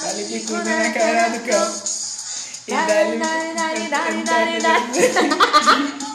Dá-lhe bicuda na cara do cão. E dá-lhe. Dá-lhe, dá-lhe, dá-lhe, dá-lhe.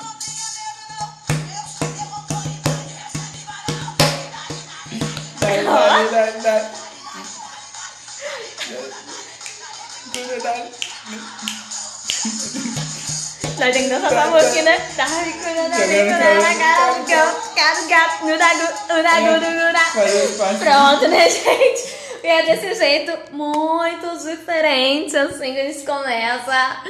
Nós temos que dançar essa música, né? Dá-lhe bicuda, dá-lhe bicuda na cara do cão. Cara do gato, no da gu, no da gu, no gu, da. Fazer os passos. Pronto, né, gente? E é desse jeito muito diferente, assim, que a gente começa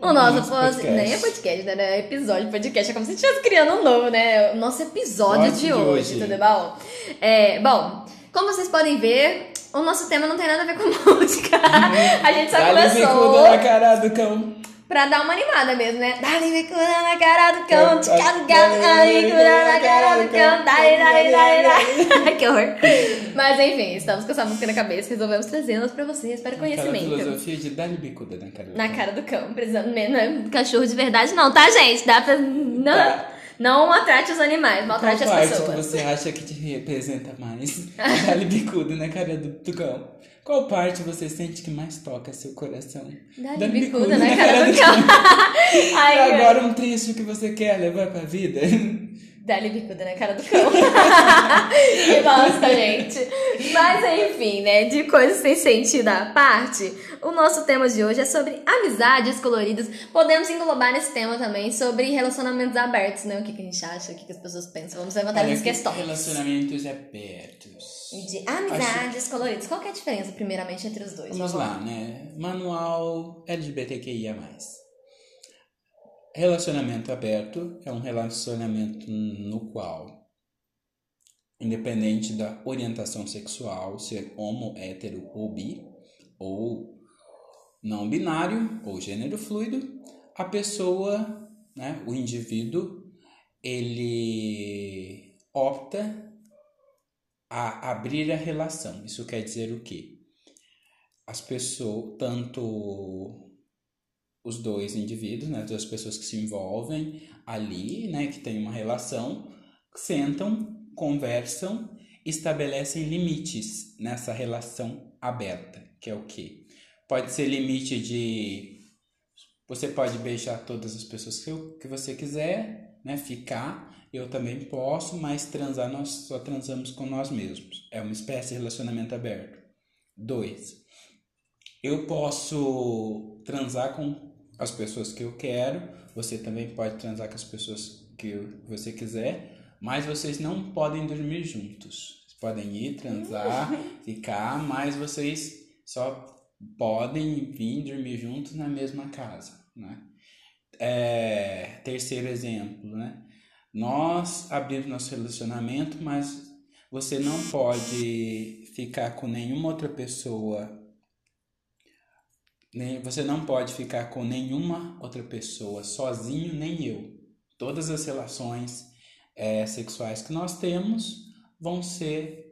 o nosso Nosso pod- podcast. Nem é podcast, né? né? Episódio, podcast. É como se estivesse criando um novo, né? O nosso episódio de de hoje, hoje. tudo bom? É, bom, como vocês podem ver, o nosso tema não tem nada a ver com música. A gente só bicuda começou na cara do cão. Pra dar uma animada mesmo, né? Dá-lhe bicuda na cara do cão, Cão, tica do gato, dá-lhe dá-lhe bicuda na cara do cão, dá-lhe, dá-lhe, dá-lhe, dá-lhe. Que horror. Mas enfim, estamos com essa música na cabeça, resolvemos trazê-las pra vocês, para Aquela conhecimento. filosofia de dar-lhe bicuda na cara do Na cara do cão, precisando mesmo, não é cachorro de verdade não, tá, gente? Dá pra... Não, Tá. não maltrate os animais, Qual maltrate as parte pessoas. que você acha que te representa mais? Dá-lhe bicuda na cara do, do cão. Qual parte você sente que mais toca seu coração? Dá-lhe Dá-lhe bicuda na cara do cão. E Ai, agora um trecho que você quer levar pra vida? Dá-lhe bicuda na cara do cão. que bosta, gente. Mas enfim, né? De coisas sem sentido à parte, o nosso tema de hoje é sobre amizades coloridas. Podemos englobar nesse tema também sobre relacionamentos abertos, né? O que, que a gente acha, o que, que as pessoas pensam. Vamos levantar essas questões. Relacionamentos abertos. De amizades coloridas. Qual é a diferença, primeiramente, entre os dois? Vamos lá, né? Manual LGBTQIA+. Relacionamento aberto é um relacionamento no qual, independente da orientação sexual, ser homo, hétero ou bi, ou não binário, ou gênero fluido, a pessoa, né, o indivíduo, ele opta a abrir a relação. Isso quer dizer o quê? As pessoas, tanto os dois indivíduos, né, as pessoas que se envolvem ali, né, que tem uma relação, sentam, conversam, estabelecem limites nessa relação aberta, que é o quê? Pode ser limite de você pode beijar todas as pessoas que, que você quiser, né, ficar, eu também posso, mas transar nós só transamos com nós mesmos. É uma espécie de relacionamento aberto. Dois, eu posso transar com as pessoas que eu quero, você também pode transar com as pessoas que você quiser, mas vocês não podem dormir juntos. Vocês podem ir transar, ficar, mas vocês só podem vir dormir juntos na mesma casa, né? É, terceiro exemplo, né? Nós abrimos nosso relacionamento, mas você não pode ficar com nenhuma outra pessoa você não pode ficar com nenhuma outra pessoa sozinho, nem eu. Todas as relações eh, sexuais que nós temos vão ser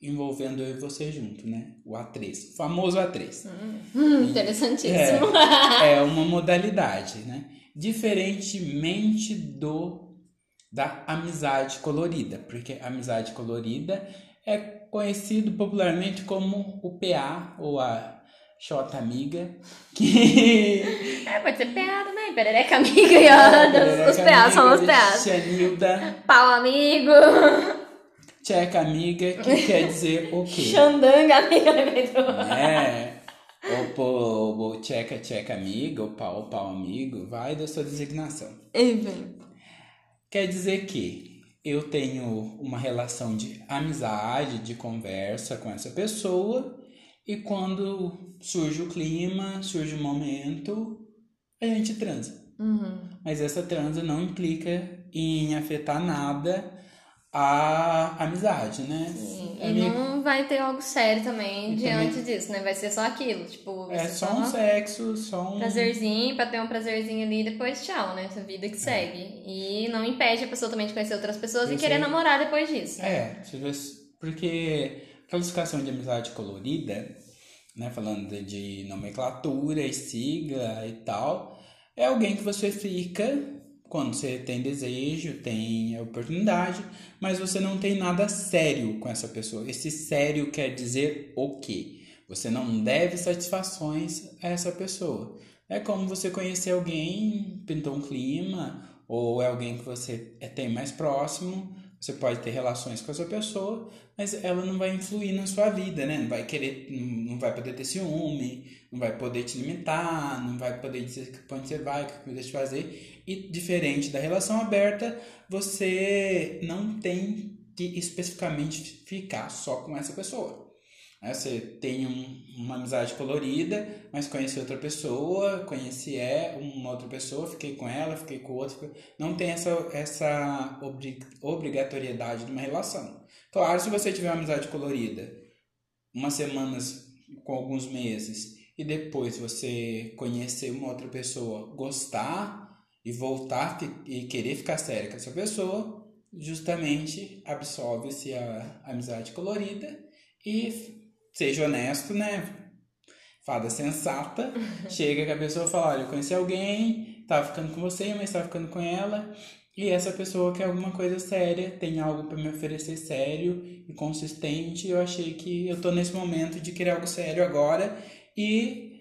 envolvendo eu e você junto, né? O A3, o famoso A3. Hum, interessantíssimo. É, é uma modalidade, né? Diferentemente do da amizade colorida, porque a amizade colorida é conhecido popularmente como o PA ou a Xota amiga, que É, pode ser PA também, perereca amiga e ó, os PA são os PA. Xanilda, Pau amigo, Tcheca amiga, que quer dizer o quê? xandanga amiga, lembrou? É, o, po- o tcheca, tcheca amiga, o pau, pau amigo, vai da sua designação. Enfim. Quer dizer que eu tenho uma relação de amizade, de conversa com essa pessoa, e quando surge o clima, surge o momento, a gente transa. Uhum. Mas essa transa não implica em afetar nada a amizade, né? Sim, E Amigo, não vai ter algo sério também E diante também- disso, né? Vai ser só aquilo, tipo, É só um sexo, só um. prazerzinho, pra ter um prazerzinho ali e depois tchau, né? Essa vida que segue. E não impede a pessoa também de conhecer outras pessoas e Eu querer sei. namorar depois disso. É, se você- porque classificação de amizade colorida, né, falando de- nomenclatura sigla e tal, é alguém que você fica quando você tem desejo, tem oportunidade, mas você não tem nada sério com essa pessoa. Esse sério quer dizer o quê? Você não deve satisfações a essa pessoa. É como você conhecer alguém, pintou um clima, ou é alguém que você é, tem mais próximo, você pode ter relações com essa pessoa, mas ela não vai influir na sua vida, né? Não vai querer, não vai poder ter ciúme, não vai poder te limitar, não vai poder dizer que onde você vai, o que você de fazer. E diferente da relação aberta, você não tem que especificamente ficar só com essa pessoa. Né? Você tem um, uma amizade colorida, mas conheci outra pessoa, conheci é, uma outra pessoa, fiquei com ela, fiquei com outra. Não tem essa, essa obrigatoriedade de uma relação. Claro, se você tiver uma amizade colorida, umas semanas com alguns meses, e depois você conhecer uma outra pessoa, gostar e voltar e querer ficar sério com essa pessoa, justamente absolve-se a amizade colorida e seja honesto, né? Fada sensata. chega que a pessoa fala: Olha, eu conheci alguém, tava ficando com você, mas tava ficando com ela. E essa pessoa quer alguma coisa séria, tem algo para me oferecer sério e consistente. Eu achei que eu tô nesse momento de querer algo sério agora e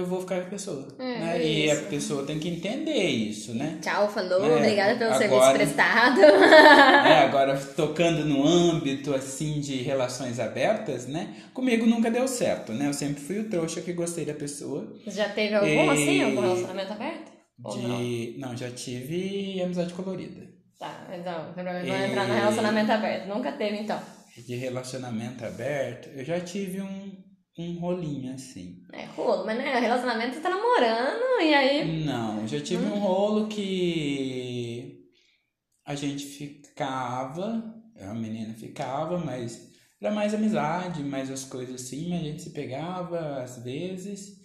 eu vou ficar com a pessoa. É, né? É e a pessoa tem que entender isso, né? Tchau, falou, né? obrigada pelo agora, serviço prestado. É, agora, tocando no âmbito, assim, de relações abertas, né? Comigo nunca deu certo, né? Eu sempre fui o trouxa que gostei da pessoa. Já teve algum, e... assim, algum relacionamento aberto? De... Não? não? já tive amizade colorida. Tá, então, não e... entrar no relacionamento aberto. Nunca teve, então. De relacionamento aberto, eu já tive um um rolinho assim. É rolo, mas né, relacionamento você tá namorando e aí. Não, já tive hum. um rolo que a gente ficava, a menina ficava, mas era mais amizade, mais as coisas assim, mas a gente se pegava às vezes.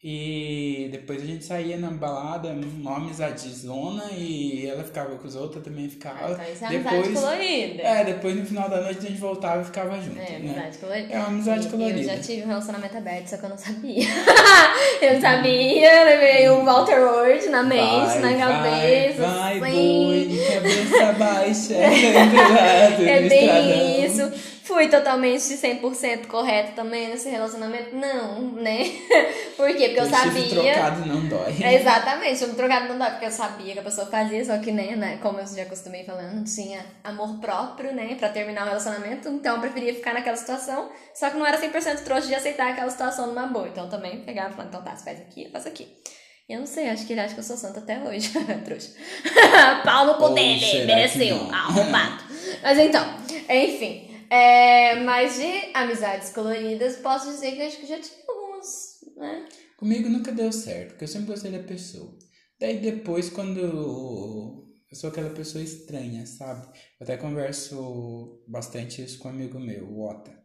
E depois a gente saía na balada, uma amizadezona, e ela ficava com os outros, também ficava. Ah, então isso é depois, amizade colorida. É, depois no final da noite a gente voltava e ficava junto. É, né? amizade colorida. É uma amizade e, colorida. Eu já tive um relacionamento aberto, só que eu não sabia. eu não sabia, levei o Walter Ward na mente, vai, na cabeça. Vai, vai, boi, cabeça baixa. é bem. Fui totalmente 100% correta também nesse relacionamento? Não, né? Por quê? Porque eu sabia. Chifre trocado não dói. exatamente, chifre trocado não dói, porque eu sabia que a pessoa fazia, só que, né, né como eu já acostumei falando, não tinha amor próprio, né, pra terminar o relacionamento, então eu preferia ficar naquela situação, só que não era 100% trouxa de aceitar aquela situação numa boa. Então também pegava e falava, então tá, você faz aqui, eu faço aqui. E eu não sei, acho que ele acha que eu sou santa até hoje, trouxa. Pau no cu dele, mereceu, arrombado. Mas então, enfim. É, mas de amizades coloridas, posso dizer que acho que já tive algumas, né? Comigo nunca deu certo, porque eu sempre gostei da pessoa. Daí depois, quando eu sou aquela pessoa estranha, sabe? Eu até converso bastante isso com um amigo meu, o Ota.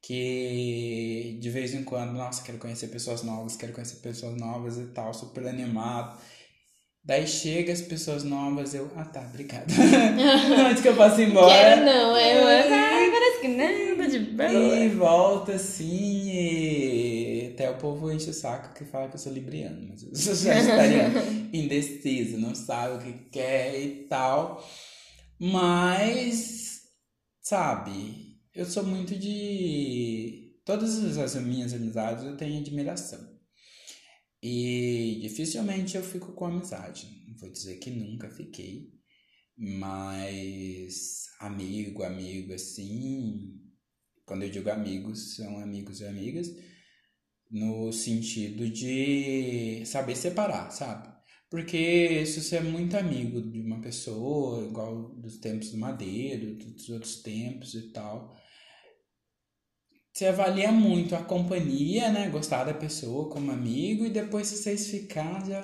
Que de vez em quando, nossa, quero conhecer pessoas novas, quero conhecer pessoas novas e tal, super animado. Daí chega as pessoas novas, eu, ah tá, obrigada. Antes que eu passe embora. Quero não, é, mas, ai, parece que não, tá de boa. E volta assim, e até o povo enche o saco que fala que eu sou libriano, mas eu sou sagitariano, indeciso, não sabe o que quer e tal. Mas, sabe, eu sou muito de. Todas as minhas amizades eu tenho admiração. E dificilmente eu fico com amizade. Vou dizer que nunca fiquei, mas amigo, amigo assim. Quando eu digo amigos, são amigos e amigas, no sentido de saber separar, sabe? Porque se você é muito amigo de uma pessoa, igual dos tempos do Madeiro, dos outros tempos e tal, você avalia muito a companhia, né? Gostar da pessoa como amigo e depois se vocês ficar já.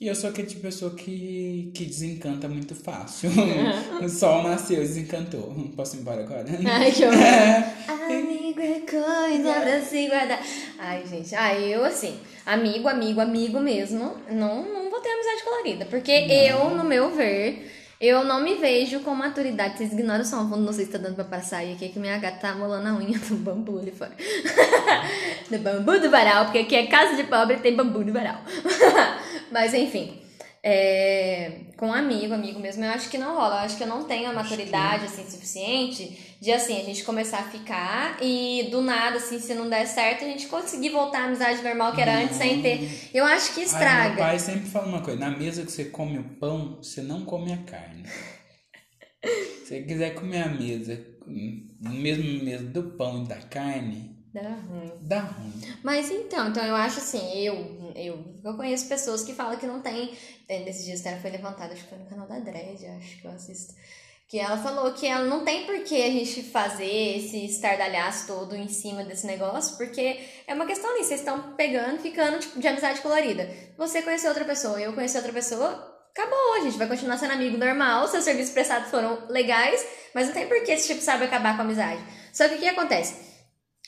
E eu sou aquele tipo de pessoa que, que desencanta muito fácil. o sol nasceu, desencantou. Posso ir embora agora? Ai, que horror. É. Amigo é coisa pra se guardar. Ai, gente. Ai, eu assim, amigo, amigo, amigo mesmo, não, não vou ter amizade colorida. Porque não. eu, no meu ver eu não me vejo com maturidade. Vocês ignoram o som, não sei se tá dando pra passar aí aqui, que minha gata tá molando a unha do bambu ali fora. do bambu do varal, porque aqui é casa de pobre tem bambu do varal. Mas enfim. É, com um amigo, amigo mesmo, eu acho que não rola. Eu acho que eu não tenho a maturidade assim suficiente De assim, a gente começar a ficar e do nada, assim, se não der certo, a gente conseguir voltar à amizade normal que era antes sem ter. Eu acho que Ai, estraga. meu pai sempre fala uma coisa: na mesa que você come o pão, você não come a carne. Se você quiser comer a mesa, no mesmo mesa do pão e da carne, Dá ruim. dá ruim. Mas então, então eu acho assim, eu, eu, eu conheço pessoas que falam que não tem. é, Nesses dias até foi levantada, acho que foi no canal da Dredd, acho que eu assisto. Que ela falou que ela não tem por que a gente fazer esse estardalhaço todo em cima desse negócio, porque é uma questão ali, vocês estão pegando, ficando tipo, de amizade colorida. Você conheceu outra pessoa, eu conheci outra pessoa, acabou, a gente vai continuar sendo amigo normal, seus serviços prestados foram legais, mas não tem por que esse tipo sabe acabar com a amizade. Só que o que acontece?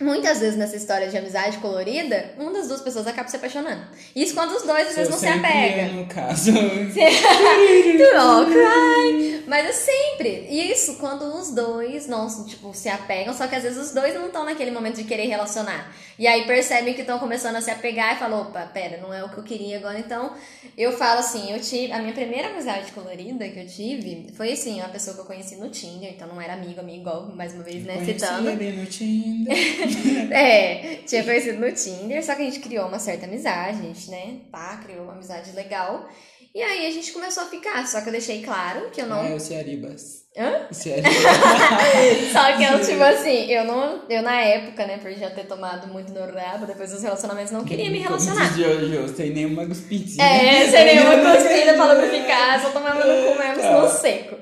Muitas vezes nessa história de amizade colorida, uma das duas pessoas acaba se apaixonando. Isso quando os dois às vezes não se apegam. no caso. All cry. Mas é sempre. Isso quando os dois não, tipo, se apegam, só que às vezes os dois não estão naquele momento de querer relacionar. E aí percebem que estão começando a se apegar e falam, opa, pera, não é o que eu queria agora. Então, eu falo assim, eu tive. A minha primeira amizade colorida que eu tive foi assim, uma pessoa que eu conheci no Tinder, então não era amigo, amigo, igual, mais uma vez, né, citando. ele no Tinder. É, tinha conhecido no Tinder, só que a gente criou uma certa amizade, a gente, né, pá, criou uma amizade legal. E aí a gente começou a ficar, só que eu deixei claro que eu não. Ah, eu sei Aribas. Hã? Eu Aribas. Só que eu, tipo assim, eu não. Eu na época, né, por já ter tomado muito no rabo, depois dos relacionamentos, não queria me relacionar. Diz Jojo, sem nenhuma guspidinha. É, sem nenhuma cuspida pra lubrificar, só tomava no cu mesmo, no seco.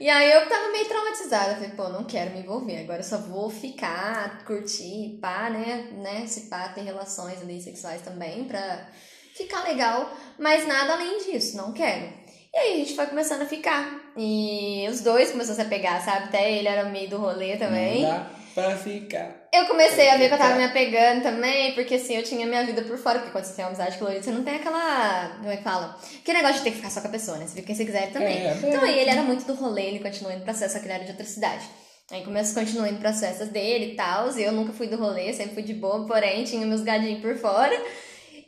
E aí eu tava meio traumatizada. Falei, pô, não quero me envolver. Agora eu só vou ficar, curtir, pá, né? né? Se pá, ter relações ali sexuais também pra ficar legal. Mas nada além disso, não quero. E aí a gente foi começando a ficar. E os dois começaram a pegar, sabe? Até ele era meio do rolê também. Pra ficar. Eu comecei a ver que eu tava me apegando também, porque assim, eu tinha minha vida por fora, porque quando você tem uma amizade colorida, você não tem aquela. Como é que fala? Aquele negócio de ter que ficar só com a pessoa, né? Você fica quem você quiser também. É, então é. aí ele era muito do rolê, ele continuou indo pra só que ele era de outra cidade. Aí começou continuando indo pras festas dele e tal. Eu nunca fui do rolê, sempre fui de boa, porém tinha meus gadinhos por fora.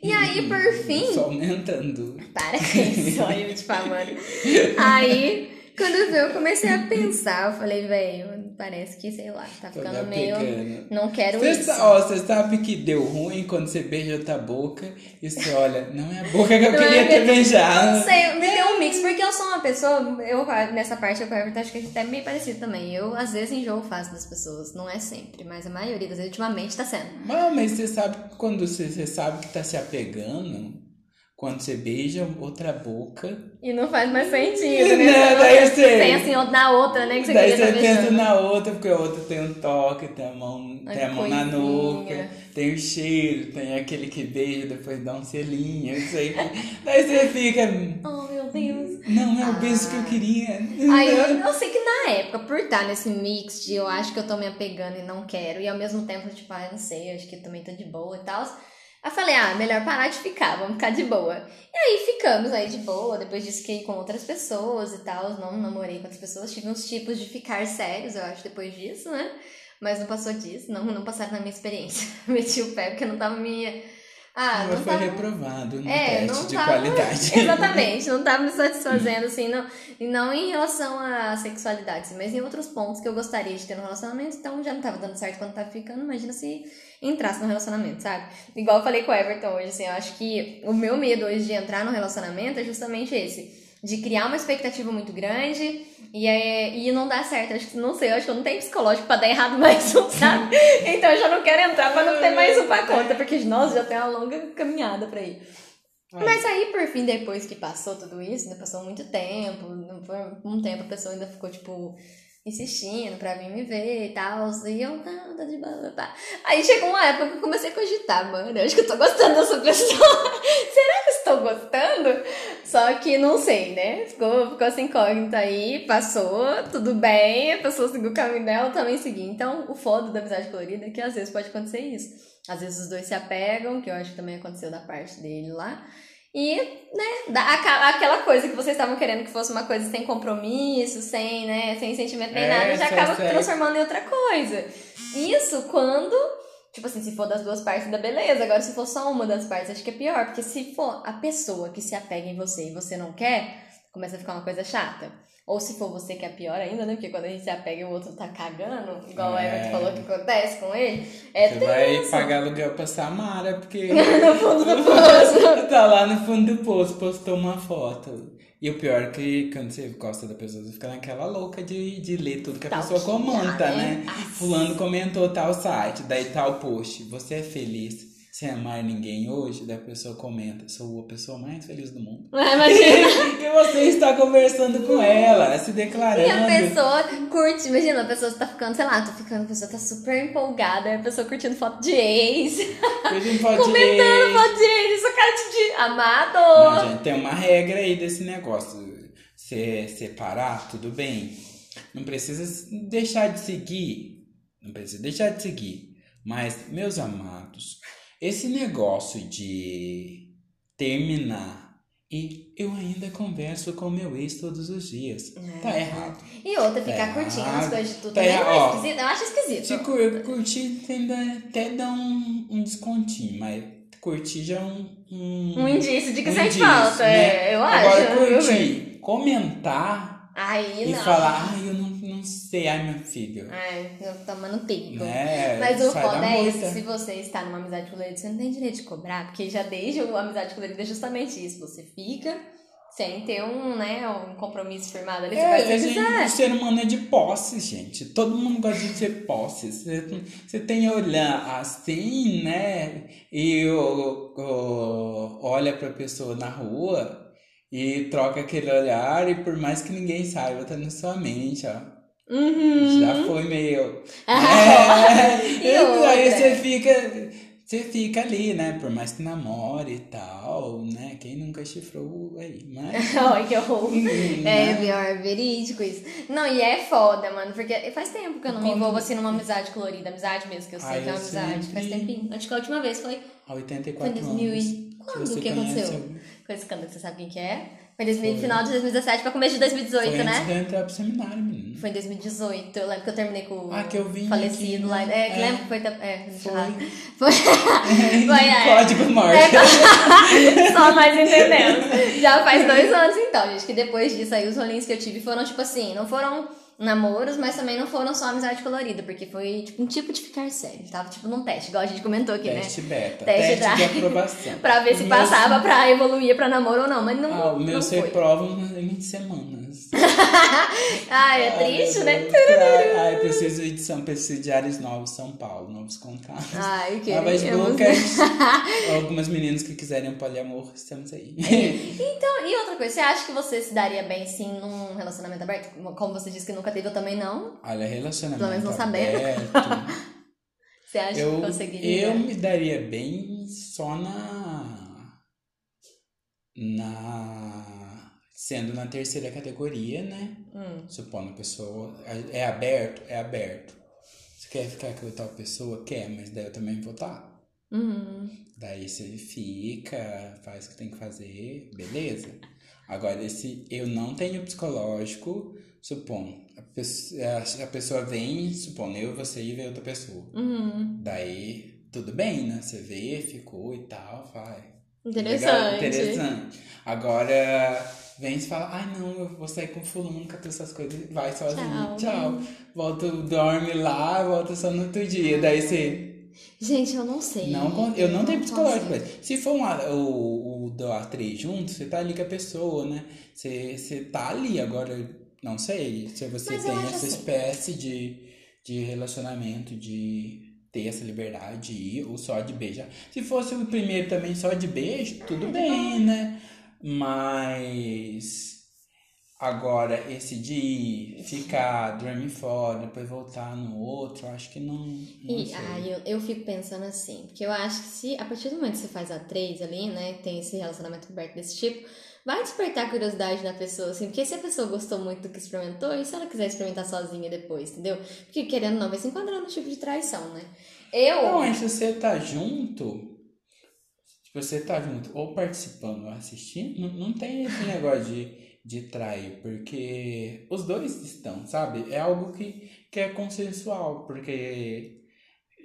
E aí, por fim. Só aumentando. Para com isso, olha eu te falando. Aí, quando eu vi, eu comecei a pensar, eu falei, velho, parece que, sei lá, tá ficando me meio. Não quero Você isso. sa- ó, você sabe que deu ruim quando você beija outra boca e você olha, não é a boca que eu Não queria é ter beijado. Não sei, me deu um mix, porque eu sou uma pessoa, eu nessa parte eu com o Everton acho que a gente é meio parecido também. Eu às vezes enjoo fácil das pessoas, não é sempre, mas a maioria das vezes ultimamente tá sendo. Mas, mas você sabe quando você, você sabe que tá se apegando, quando você beija outra boca, E não faz mais sentido, né? Não, Você daí eu sei. Tem assim na outra, né? Que você daí você tá pensa na outra, porque a outra tem um toque, tem a mão, tem a mão na nuca, tem o cheiro, tem aquele que beija, depois dá um selinho, isso aí. daí você fica, Oh, meu Deus. não é o beijo que eu queria. Aí eu, eu sei que na época, por estar nesse mix de eu acho que eu tô me apegando e não quero, e ao mesmo tempo, tipo, ah, eu não sei, acho que também tô de boa e tal. Aí eu falei, ah, melhor parar de ficar, vamos ficar de boa. E aí ficamos aí de boa, depois disso fiquei com outras pessoas e tal, não namorei com outras pessoas, tive uns tipos de ficar sérios, eu acho, depois disso, né? Mas não passou disso, não, não passaram na minha experiência. Meti o pé porque não tava me. Ah, não foi tava. reprovado no É, teste não de tava- qualidade. Exatamente, não tava me satisfazendo, assim, não, e não em relação à sexualidade, mas em outros pontos que eu gostaria de ter no relacionamento, então já não tava dando certo quando tava ficando, imagina se entrasse no relacionamento, sabe? Igual eu falei com o Everton hoje, assim, eu acho que o meu medo hoje de entrar no relacionamento é justamente esse. De criar uma expectativa muito grande e, é, e não dar certo. Acho que não sei, eu acho que eu não tenho psicológico pra dar errado mais um, sabe? Então eu já não quero entrar pra não ter mais um pra conta, porque nós já tem uma longa caminhada pra ir. Mas aí, por fim, depois que passou tudo isso, né, passou muito tempo, não foi um tempo a pessoa ainda ficou, tipo, insistindo pra vir me ver e tal, e eu, não, tá de boa, pá. Aí chegou uma época que eu comecei a cogitar, mano, eu acho que eu tô gostando dessa pessoa, será que eu estou gostando? Só que não sei, né, ficou, ficou essa incógnita aí, passou, tudo bem, a pessoa seguiu o caminho dela, eu também segui. Então, o foda da amizade colorida é que às vezes pode acontecer isso. Às vezes os dois se apegam, que eu acho que também aconteceu da parte dele lá. E, né, aca- aquela coisa que vocês estavam querendo que fosse uma coisa sem compromisso, sem, né, sem sentimento nem É, nada, já acaba segue. transformando em outra coisa. Isso quando, tipo assim, se for das duas partes, ainda beleza. Agora, se for só uma das partes, acho que é pior. Porque se for a pessoa que se apega em você e você não quer, começa a ficar uma coisa chata. Ou se for você que é pior ainda, né? Porque quando a gente se apega e o outro tá cagando, igual o É. Everton falou que acontece com ele, é Você vai pagar aluguel pra Samara, porque no fundo do poço. tá lá no fundo do poço, postou uma foto. E o pior é que quando você gosta da pessoa, você fica naquela louca de, de ler tudo que a Tal pessoa comenta, né? né? Fulano comentou tal site, daí tal post. Você é feliz sem amar ninguém hoje? Daí a pessoa comenta, sou a pessoa mais feliz do mundo. Ah, Imagina. e você está conversando com ela, se declarando. E a pessoa curte, imagina, a pessoa tá ficando, sei lá, tô ficando, a pessoa tá super empolgada, a pessoa curtindo foto de ex, Hoje não pode comentando ir. foto de ex, isso cara de amado. Não, gente, tem uma regra aí desse negócio. Você separar, tudo bem. Não precisa deixar de seguir. Não precisa deixar de seguir. Mas, meus amados, esse negócio de terminar e eu ainda converso com meu ex todos os dias. Tá errado. E outra, ficar Tá curtindo as errado. coisas de tudo Tá também não é esquisito, eu acho esquisito. Se cur- curtir, ainda até dá um, um descontinho, mas curtir já é um. Um, Um indício de que um sente falta, né? é, eu Agora, acho. bem? curtir, comentar Aí e não. falar, ai, eu não, ai, meu filho. Ai, eu tô tomando tempo. Né? Mas o foda é isso, se você está numa amizade colorida, você não tem direito de cobrar, porque já desde a amizade colorida é justamente isso. Você fica sem ter um, né, um compromisso firmado ali, você É, a que gente, o ser humano é de posse, gente. Todo mundo gosta de ter posse. Você, você tem olhar assim, né? E o- o- olha pra pessoa na rua e troca aquele olhar e por mais que ninguém saiba, tá na sua mente, ó. Uhum. Já foi meio. É, aí você fica. Você fica ali, né? Por mais que namore e tal, né? Quem nunca chifrou aí, mas. Ai, que horror. É, né? pior, é verídico isso. Não, e é foda, mano, porque faz tempo que eu não me Como- envolvo assim numa amizade colorida, amizade mesmo, que eu sei Ai, que é uma amizade. Faz sempre- tempinho. Acho que a última vez foi Há 84 Foi em 2000 anos. e- Quando você que aconteceu? conhece- com esse escândalo que você sabe quem que é. Foi em 2000, Foi. final de 2017 pra começo de 2018, Foi né? eu entrar pro seminário, menino. Foi em 2018. Eu lembro que eu terminei com o Ah, que eu vim falecido lá. né? É, que É. lembra que foi. É, Foi. Foi. Foi, é. Código morte. É, só nós entendemos. Já faz dois anos então, gente, que depois disso aí os rolinhos que eu tive foram tipo assim, não foram namoros, mas também não foram só amizade colorida, porque foi tipo um tipo de ficar sério. Tava tipo num teste, igual a gente comentou aqui, né? Teste beta. Teste Teste, de aprovação. Pra ver se meu passava pra evoluir pra namoro ou não, mas não, Ah, o meu você foi. prova em semanas. Ai, é triste, né? Ai, preciso de São Presidiários Novos, São Paulo, novos contatos. Ai, que Novas bocas. Algumas meninas que quiserem poliamor, estamos aí. Então, e outra coisa, você acha que você se daria bem sim num relacionamento aberto? Como você disse que nunca teve, eu também não. Olha, relacionamento Pelo menos não sabendo. Você acha eu, que conseguiria? eu me daria bem só na. Na. Sendo na terceira categoria, né? Hum. Supondo a pessoa. É aberto? É aberto. Você quer ficar com tal pessoa? Quer, mas daí eu também vou estar. Uhum. Daí você fica, faz o que tem que fazer, beleza. Agora, esse eu não tenho psicológico, supondo. A pessoa, a pessoa vem, supondo, eu, você e vê outra pessoa. Uhum. Daí, tudo bem, né? Você vê, ficou e tal, vai. Interessante. Legal, interessante. Agora, vem e fala, ai não, eu vou sair com fulano, com essas coisas, vai sozinho, Tchau. tchau. Volta, dorme lá, volta só no outro dia. Daí você. Gente, eu não sei. Não, eu não tenho psicológico pra consigo. isso. Se for um, a- o, o do A3 junto, você tá ali com a pessoa, né? Você, você tá ali, agora, não sei se você Mas tem essa assim. espécie de, de relacionamento, de ter essa liberdade de ir, ou só de beijar. Se fosse o primeiro também só de beijo, tudo bem, né? Mas. Agora, esse de ir, ficar, dormir fora, depois voltar no outro, acho que não. não E sei. aí eu, eu fico pensando assim, porque eu acho que se a partir do momento que você faz a três ali, né, tem esse relacionamento aberto desse tipo, vai despertar curiosidade da pessoa, assim, porque se a pessoa gostou muito do que experimentou, e se ela quiser experimentar sozinha depois, entendeu? Porque querendo não, vai se enquadrar no tipo de traição, né? Eu. Não, mas se você tá junto, se você tá junto ou participando ou assistindo, não, não tem esse negócio de, de trair, porque os dois estão, sabe? É algo que, que é consensual, porque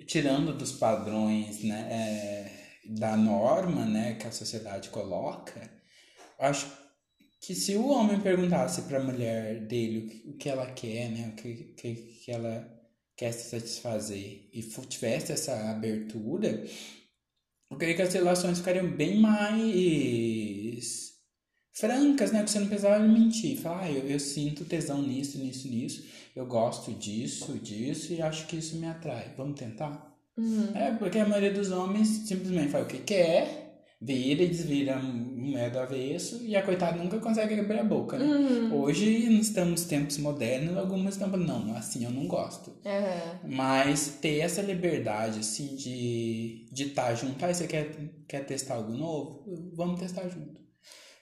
tirando dos padrões, né, é, da norma, né, que a sociedade coloca, acho que se o homem perguntasse para a mulher dele o que ela quer, né, o que, que, que ela quer se satisfazer e tivesse essa abertura, eu creio que as relações ficariam bem mais francas, né? Que você não precisava mentir. Falar, ah, eu, eu sinto tesão nisso, nisso, nisso. Eu gosto disso, disso e acho que isso me atrai. Vamos tentar? Uhum. É, porque a maioria dos homens simplesmente faz o que quer, vira e desvira moeda do avesso e a coitada nunca consegue abrir a boca, né? Uhum. Hoje estamos tempos modernos, algumas estão falando, não, assim eu não gosto. Uhum. Mas ter essa liberdade, assim, de estar de tá junto, aí você quer, quer testar algo novo? Vamos testar junto.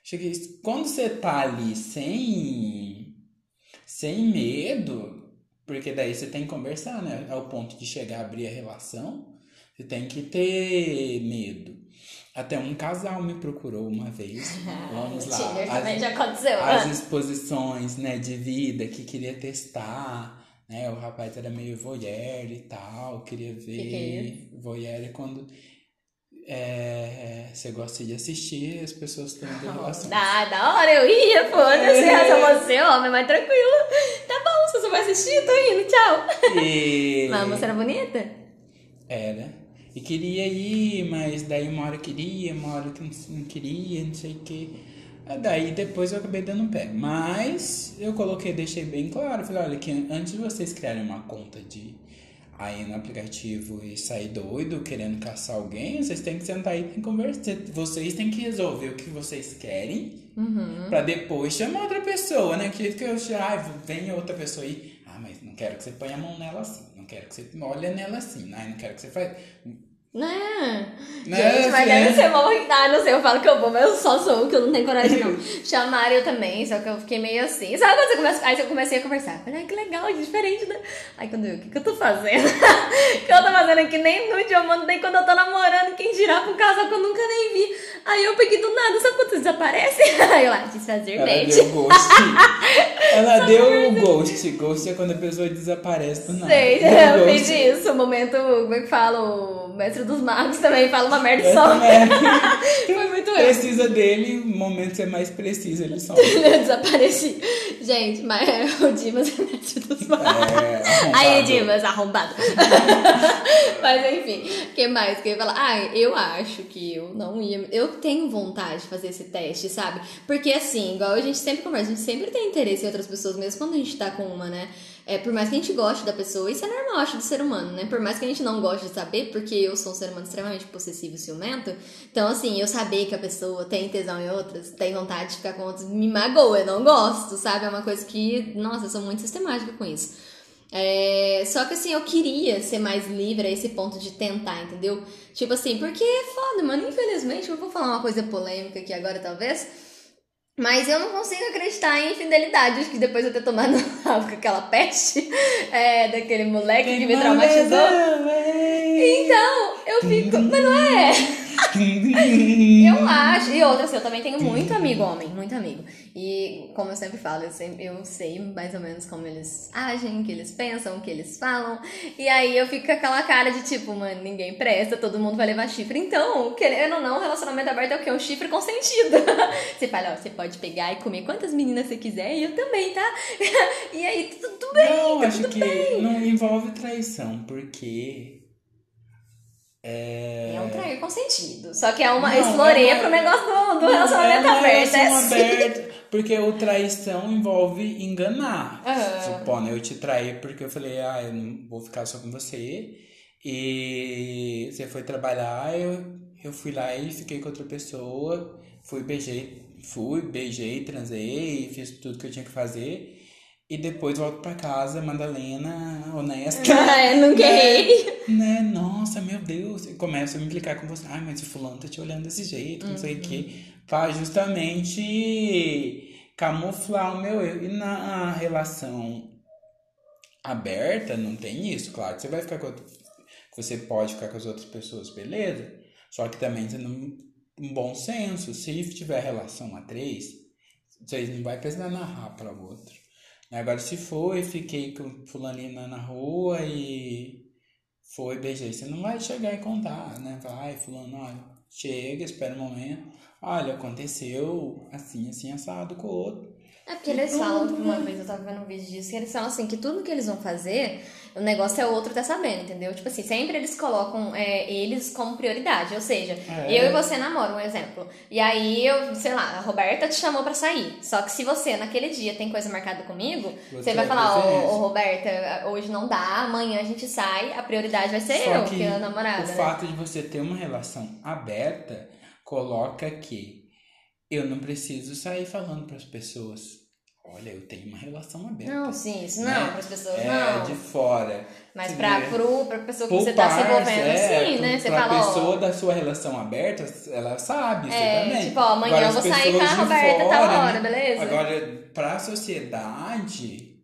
Cheguei, quando você tá ali sem, sem medo, porque daí você tem que conversar, né? Ao ponto de chegar a abrir a relação, você tem que ter medo. Até um casal me procurou uma vez. Vamos lá. Tinder também já aconteceu. As exposições, né, de vida que queria testar, né? O rapaz era meio voyeur e tal, queria ver. Que que é isso? Voyeur quando é, você gosta de assistir as pessoas tendo relações. Ah, da hora, eu ia, foda-se. É. Só você, homem, mas tranquilo. Tá bom, se você vai assistir, tô indo, tchau. E... Mas a moça era bonita? Era. E queria ir, mas daí uma hora queria, uma hora que não, queria, não sei o que. Daí depois eu acabei dando pé. Mas eu coloquei, deixei bem claro. Falei, olha, que antes de vocês criarem uma conta de aí no aplicativo e sair doido querendo caçar alguém, vocês têm que sentar aí e conversar. Vocês têm que resolver o que vocês querem Uhum. pra depois chamar outra pessoa, né? Que que eu ah, vem outra pessoa aí. Ah, mas não quero que você ponha a mão nela assim. Não quero que você olhe nela assim. Ai, não quero que você faça. Né? Né, Gente, mas deve ser bom. Ah, não sei, eu falo que eu vou, mas eu só sou, que eu não tenho coragem, não. Chamaram eu também, só que eu fiquei meio assim. Sabe quando você começa. Aí eu comecei a conversar. Falei, ai, que legal, diferente, né? Aí quando eu, o que, que eu tô fazendo? O que eu tô fazendo aqui? Nem nude eu mando, nem quando eu tô namorando, quem girar com um casal que eu nunca nem vi. Aí eu peguei do nada, sabe quando desaparece? Aí eu lá, desfazer Ela date. deu ghost. Ela deu o ghost. Ghost é quando a pessoa desaparece do nada. Sei, eu fiz isso. O momento, como é que fala? O mestre dos magos também fala uma merda e só. também. Foi muito eu. Precisa dele, no momento que você mais precisa, ele some. Eu desapareci. Gente, mas o Dimas é mestre dos magos. É, arrombado. Aí, Dimas, arrombado. Mas enfim, o que mais que eu ia falar? Ah, eu acho que eu não ia. Eu tenho vontade de fazer esse teste, sabe? Porque assim, igual a gente sempre conversa, a gente sempre tem interesse em outras pessoas, mesmo quando a gente tá com uma, né? É, por mais que a gente goste da pessoa, isso é normal, acho, do ser humano, né? Por mais que a gente não goste de saber, porque eu sou um ser humano extremamente possessivo e ciumento, então, assim, eu saber que a pessoa tem tesão em outras, tem vontade de ficar com outras, me magoa, eu não gosto, sabe? É uma coisa que, nossa, eu sou muito sistemática com isso. É, só que assim, eu queria ser mais livre a esse ponto de tentar, entendeu? Tipo assim, porque é foda, mano. Infelizmente, eu vou falar uma coisa polêmica aqui agora, talvez. Mas eu não consigo acreditar em infidelidade. Acho que depois de eu ter tomado aquela peste é, daquele moleque que me traumatizou. Então, eu fico. Mas não é? Eu acho. E outra, assim, eu também tenho muito amigo homem, muito amigo. E como eu sempre falo, eu, sempre, eu sei mais ou menos como eles agem, o que eles pensam, o que eles falam. E aí eu fico com aquela cara de tipo, mano, ninguém presta, todo mundo vai levar chifre. Então, querendo ou não, relacionamento aberto é o quê? Um chifre consentido. Você fala, ó, você pode pegar e comer quantas meninas você quiser e eu também, tá? E aí, tudo bem. Não, tá acho tudo que bem. não envolve traição, porque. É. É um trair consentido. Só que é uma. É uma- pro negócio do, relacionamento é aberto. É assim. aberta, Porque o traição envolve enganar. Supondo, eu te traí porque eu falei, ah, eu não vou ficar só com você. E você foi trabalhar, eu, eu fui lá e fiquei com outra pessoa. Fui, beijei, fui, beijei, transei, fiz tudo que eu tinha que fazer. E depois volto pra casa, Madalena, honesta. Ah, eu nunca errei. Né? Nossa, meu Deus. E começa a me implicar com você. Ai, mas o fulano tá te olhando desse jeito, não sei o quê. Pra justamente camuflar o meu erro. E na relação aberta, não tem isso. Claro que você vai ficar com outro, você pode ficar com as outras pessoas, beleza? Só que também tendo um, um bom senso. Se tiver relação a três, vocês não vai precisar narrar para o outro. Agora, se eu fiquei com fulaninha na rua e foi, beijei. Você não vai chegar e contar, né? Vai, fulano, olha, chega, espera um momento. Olha, aconteceu assim, assim, assado com o outro. É porque eles falam, uma vez eu tava vendo um vídeo disso, que eles falam assim, que tudo que eles vão fazer, o negócio é o outro tá sabendo, entendeu? Tipo assim, sempre eles colocam é, eles como prioridade. Ou seja, É. eu e você namoram, um exemplo. E aí eu, sei lá, a Roberta te chamou pra sair. Só que se você naquele dia tem coisa marcada comigo, você, Você vai falar, ô, ô, Roberta, hoje não dá, amanhã a gente sai, a prioridade vai ser Só eu, que que é a namorada. o né? fato de você ter uma relação aberta coloca que eu não preciso sair falando para as pessoas. Olha, eu tenho uma relação aberta. Não, sim, isso não, né? pras pessoas é, não. de fora. Mas pro, pra pessoa que você tá se envolvendo, é, sim, pro- né? Você pra fala, ó, pessoa da sua relação aberta, ela sabe, você É, também. tipo, ó, amanhã Agora, eu vou as sair com a Roberta, tal fora, hora, né? beleza? Agora, pra sociedade,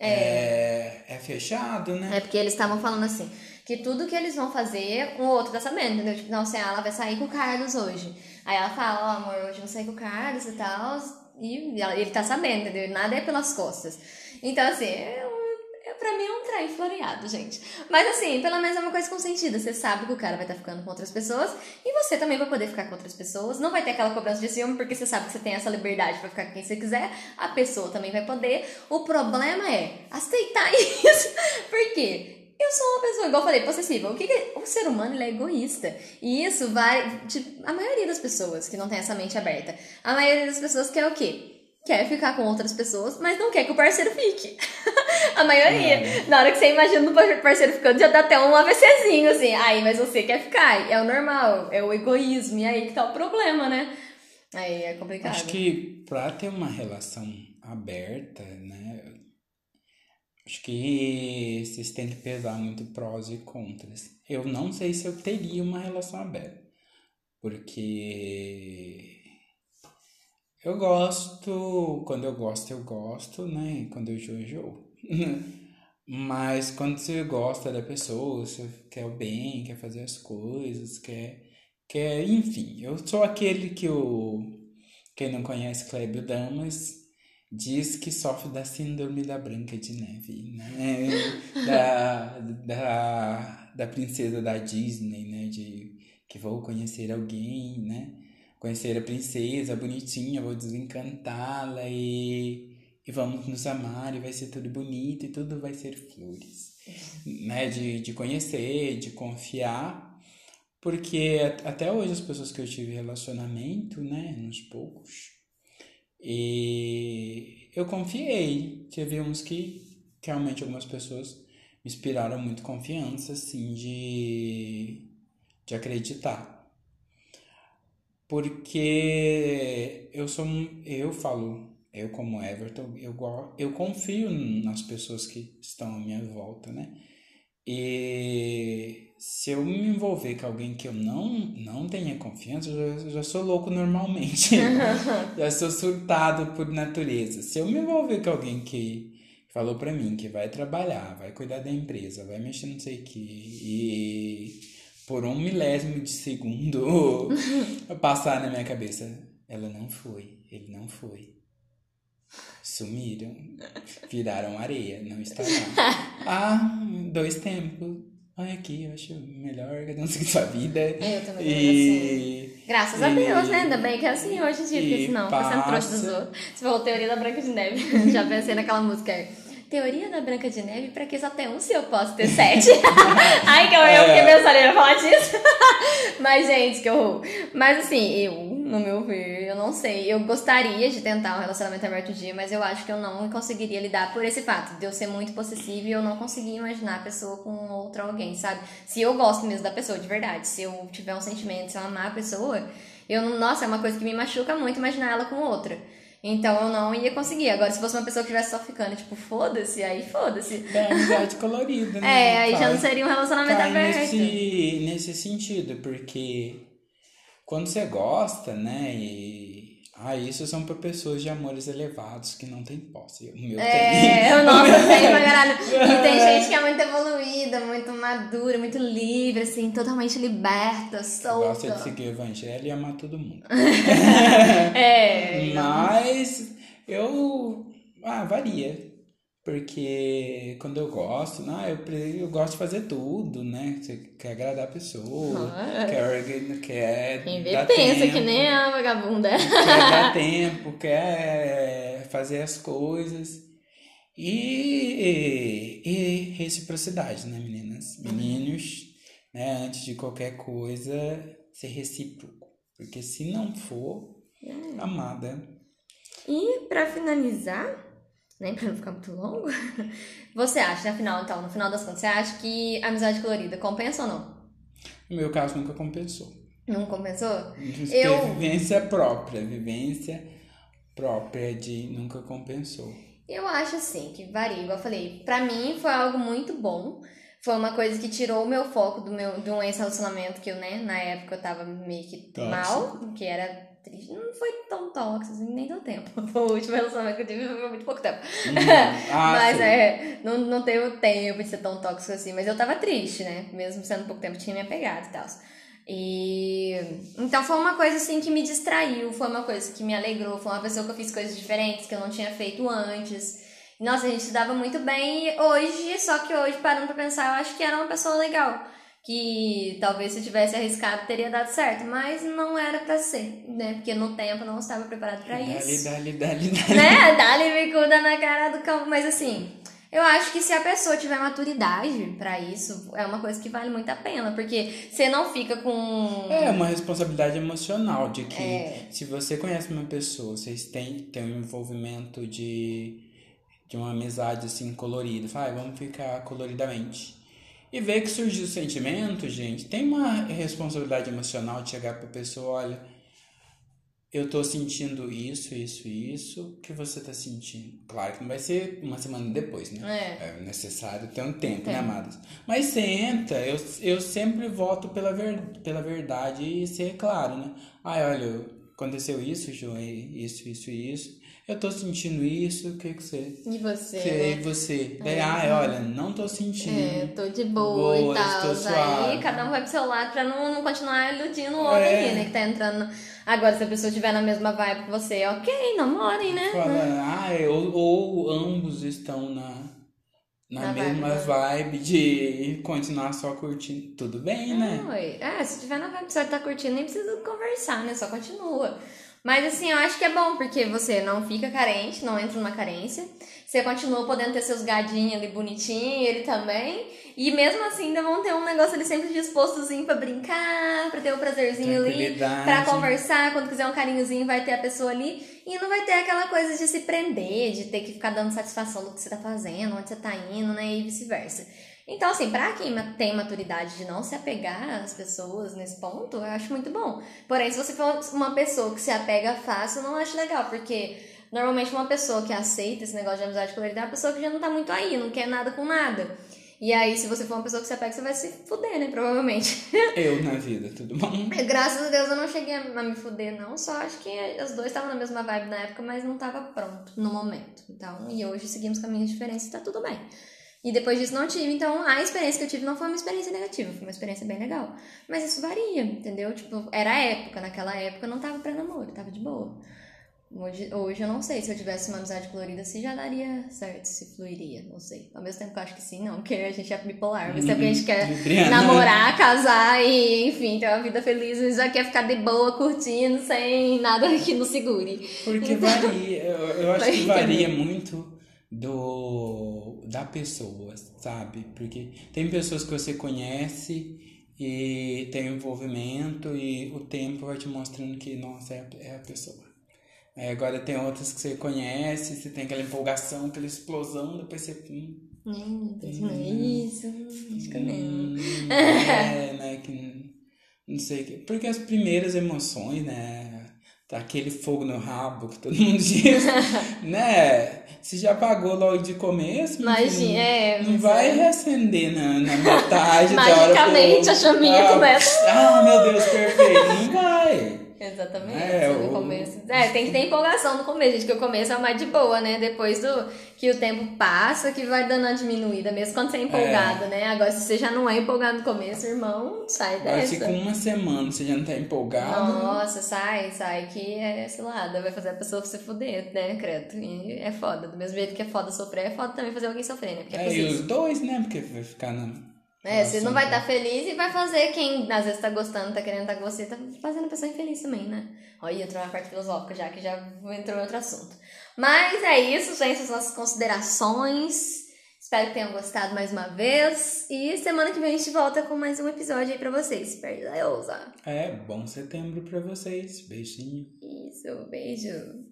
é, é fechado, né? É porque eles estavam falando assim, que tudo que eles vão fazer, o outro tá sabendo, entendeu? Tipo, não, assim, ah, ela vai sair com o Carlos hoje. Aí ela fala, ó, amor, hoje eu vou sair com o Carlos e tal, e ele tá sabendo, entendeu? Nada é pelas costas. Então, assim, é um, é, pra mim é um trem floreado, gente. Mas assim, pelo menos é uma coisa consentida. Você sabe que o cara vai estar ficando com outras pessoas e você também vai poder ficar com outras pessoas. Não vai ter aquela cobrança de ciúme, porque você sabe que você tem essa liberdade pra ficar com quem você quiser. A pessoa também vai poder. O problema é aceitar isso. Por quê? Eu sou uma pessoa, igual eu falei, possessiva. O que, que o ser humano é egoísta. E isso vai. Tipo, a maioria das pessoas que não tem essa mente aberta. A maioria das pessoas quer o quê? Quer ficar com outras pessoas, mas não quer que o parceiro fique. a maioria. É. Na hora que você imagina o parceiro ficando, já dá até um AVCzinho, assim. Aí, mas você quer ficar. É o normal, é o egoísmo. E aí que tá o problema, né? Aí é complicado. Acho que pra ter uma relação aberta? Acho que vocês têm que pesar muito prós e contras. Eu não sei se eu teria uma relação aberta. Porque eu gosto, quando eu gosto, eu gosto, né? Quando eu enjoo, eu enjoo. Mas quando você gosta da pessoa, você quer o bem, quer fazer as coisas, quer, quer, enfim. Eu sou aquele que o quem não conhece Clébio Damas diz que sofre da síndrome da Branca de Neve, né? Da, da, da princesa da Disney, né? De que vou conhecer alguém, né? Conhecer a princesa bonitinha, vou desencantá-la e, e vamos nos amar e vai ser tudo bonito e tudo vai ser flores, né? De, de conhecer, de confiar. Porque até hoje as pessoas que eu tive relacionamento, né, uns poucos, e eu confiei. Teve uns que realmente algumas pessoas me inspiraram muito confiança, assim, de, de acreditar. Porque eu sou eu falo, eu como Everton, eu, eu confio nas pessoas que estão à minha volta, né? E se eu me envolver com alguém que eu não, não tenha confiança, eu já, eu já sou louco normalmente. já sou surtado por natureza. Se eu me envolver com alguém que falou pra mim que vai trabalhar, vai cuidar da empresa, vai mexer não sei o que, e por um milésimo de segundo passar na minha cabeça, ela não foi, ele não foi. Sumiram, viraram areia, não está lá. Ah, dois tempos. Olha aqui, eu acho melhor cada um seguir sua vida. Eu também assim. E. Graças a e- Deus, né? Ainda bem que é assim hoje em dia, porque senão fica sendo trouxa dos passa. outros. Você falou teoria da Branca de Neve. Já pensei naquela música. É, Teoria da Branca de Neve, pra que só ter um se eu posso ter sete? Ai, que eu, eu fiquei É. pensando em falar disso. Mas, gente, que horror. Mas, assim, eu, no meu ver, eu não sei. Eu gostaria de tentar um relacionamento aberto dia, mas eu acho que eu não conseguiria lidar por esse fato de eu ser muito possessiva e eu não conseguir imaginar a pessoa com outro alguém, sabe? Se eu gosto mesmo da pessoa, de verdade, se eu tiver um sentimento, se eu amar a pessoa, eu não. Nossa, é uma coisa que me machuca muito imaginar ela com outra. Então eu não ia conseguir. Agora, se fosse uma pessoa que estivesse só ficando, tipo, foda-se, aí foda-se. É amizade colorida, né? É, aí já Cai- não seria um relacionamento aberto. nesse, nesse sentido, porque quando você gosta, né, e... Ah, isso são para pessoas de amores elevados que não têm posse. O meu É, tem. o nosso tem pra caralho. E tem gente que é muito evoluída, muito madura, muito livre, assim, totalmente liberta, Gosta de solta. seguir o evangelho e amar todo mundo. É. Mas eu. Ah, varia. Porque quando eu gosto, não, eu, eu gosto de fazer tudo, né? Você quer agradar a pessoa, Ah. quer, quer Quem vê dar pensa tempo, que nem a vagabunda. quer dar tempo, quer fazer as coisas. E, e reciprocidade, né, meninas? Meninos, né, antes de qualquer coisa, ser recíproco. Porque se não for, amada, E pra finalizar, né, pra não ficar muito longo, você acha, na final, então, no final das contas, você acha que a amizade colorida compensa ou não? no meu caso nunca compensou. Não compensou? Eu- vivência própria, vivência própria de nunca compensou. Eu acho assim, que varia, igual eu falei. Pra mim foi algo muito bom. Foi uma coisa que tirou o meu foco do meu de um ex-relacionamento que eu, né, na época eu tava meio que Tóxico. mal, que era triste. Não foi tão tóxico, assim, nem deu tempo. O último relacionamento que eu tive foi muito pouco tempo. Uhum. Ah, mas sim. é, não, não teve tempo de ser tão tóxico assim. Mas eu tava triste, né? Mesmo sendo pouco tempo, tinha me apegado e tal. E então foi uma coisa assim que me distraiu, foi uma coisa que me alegrou, foi uma pessoa que eu fiz coisas diferentes que eu não tinha feito antes. Nossa, a gente se dava muito bem hoje, só que hoje, parando pra pensar, eu acho que era uma pessoa legal. Que talvez se eu tivesse arriscado teria dado certo, mas não era pra ser, né? Porque no tempo eu não estava preparado pra Dali, isso dali, dali, dali. né? Dá-lhe bicuda na cara do campo. Mas assim, eu acho que se a pessoa tiver maturidade pra isso, é uma coisa que vale muito a pena. Porque você não fica com. É uma responsabilidade emocional de que É. se você conhece uma pessoa, vocês têm, têm um envolvimento de, de uma amizade assim colorida, fala, ah, vamos ficar coloridamente. E ver que surgiu o sentimento, gente, tem uma responsabilidade emocional de chegar pra pessoa, olha, eu tô sentindo isso, isso isso, o que você tá sentindo? Claro que não vai ser uma semana depois, né? É. É necessário ter um tempo, né, Tempo. amadas? Mas senta, eu, eu sempre voto pela, ver, pela verdade e ser claro, né? Ai, olha, aconteceu isso, João, isso, isso isso. Eu tô sentindo isso, o que que você... E você, que, né? E você? Daí, ai, olha, não tô sentindo. É, tô de boa, Boa, e tal. Aí suave. cada um vai pro seu lado pra não, não continuar iludindo o outro É. ali, né? Que tá entrando. Agora, se a pessoa estiver na mesma vibe que você, ok, namorem, né? Fala, ai, ou, ou ambos estão na, na, Na mesma vibe, vibe, de continuar só curtindo. Tudo bem, né? Não, ué. É, se tiver na vibe que você tá curtindo, nem precisa conversar, né? Só continua. Mas assim, eu acho que é bom, porque você não fica carente, não entra numa carência. Você continua podendo ter seus gadinhos ali bonitinho, ele também. E mesmo assim, ainda vão ter um negócio ali sempre dispostozinho pra brincar, pra ter um prazerzinho ali, pra conversar. Quando quiser um carinhozinho, vai ter a pessoa ali. E não vai ter aquela coisa de se prender, de ter que ficar dando satisfação do que você tá fazendo, onde você tá indo, né? E vice-versa. Então, assim, pra quem tem maturidade de não se apegar às pessoas nesse ponto, eu acho muito bom. Porém, se você for uma pessoa que se apega fácil, eu não acho legal, porque normalmente uma pessoa que aceita esse negócio de amizade colorida é uma pessoa que já não tá muito aí, não quer nada com nada. E aí, se você for uma pessoa que se apega, você vai se fuder, né? Provavelmente. Eu na vida, tudo bom? Graças a Deus eu não cheguei a me fuder, não. Só acho que os dois estavam na mesma vibe na época, mas não tava pronto no momento. Então, e hoje seguimos caminhos diferentes e tá tudo bem. E depois disso não tive. Então, a experiência que eu tive não foi uma experiência negativa, foi uma experiência bem legal. Mas isso varia, entendeu? Tipo, era a época. Naquela época eu não tava pra namoro, tava de boa. Hoje, hoje eu não sei se eu tivesse uma amizade colorida se já daria certo, se fluiria, não sei. Ao mesmo tempo que eu acho que sim, não, porque a gente é bipolar. Ao mesmo tempo que a gente quer Libriana. namorar, casar e, enfim, ter uma vida feliz, a gente já quer ficar de boa, curtindo, sem nada que nos segure. Porque Então- varia, eu, eu acho que varia muito do da pessoa, sabe? Porque tem pessoas que você conhece e tem envolvimento e o tempo vai te mostrando que, nossa, é a, é a pessoa. Aí agora tem outras que você conhece, você tem aquela empolgação, aquela explosão, depois você. Hum, Hum, não é isso, acho que não. é, né? Que, não sei. Porque as primeiras emoções, né? Tá aquele fogo no rabo que todo mundo diz, né? Se já apagou logo de começo, Imagina, é, não vai é. reacender na, na metade da hora. Magicamente, pro- a chaminha ah, começa. Ah, meu Deus, perfeito. Não vai. Exatamente. É, no o- começo. É, tem que ter empolgação no começo, gente, que o começo é mais de boa, né? Depois do que o tempo passa, que vai dando uma diminuída, mesmo quando você é empolgado, né? Agora, se você já não é empolgado no começo, irmão, sai Agora, se dessa. com uma semana você já não tá empolgado. Nossa, sai, sai, que é cilada, vai fazer a pessoa se fuder, né, credo? E é foda. Do mesmo jeito que é foda sofrer, é foda também fazer alguém sofrer, né? Porque é, É, e os dois, né? Porque vai ficar na. É, você não vai estar feliz e vai fazer quem às vezes tá gostando, tá querendo estar com você, tá fazendo a pessoa infeliz também, né? Olha, entrou na parte filosófica já, que já entrou em outro assunto. Mas é isso, gente, as nossas considerações. Espero que tenham gostado mais uma vez. E semana que vem a gente volta com mais um episódio aí pra vocês. Perde a ousa. É, bom setembro pra vocês. Beijinho. Isso, beijo.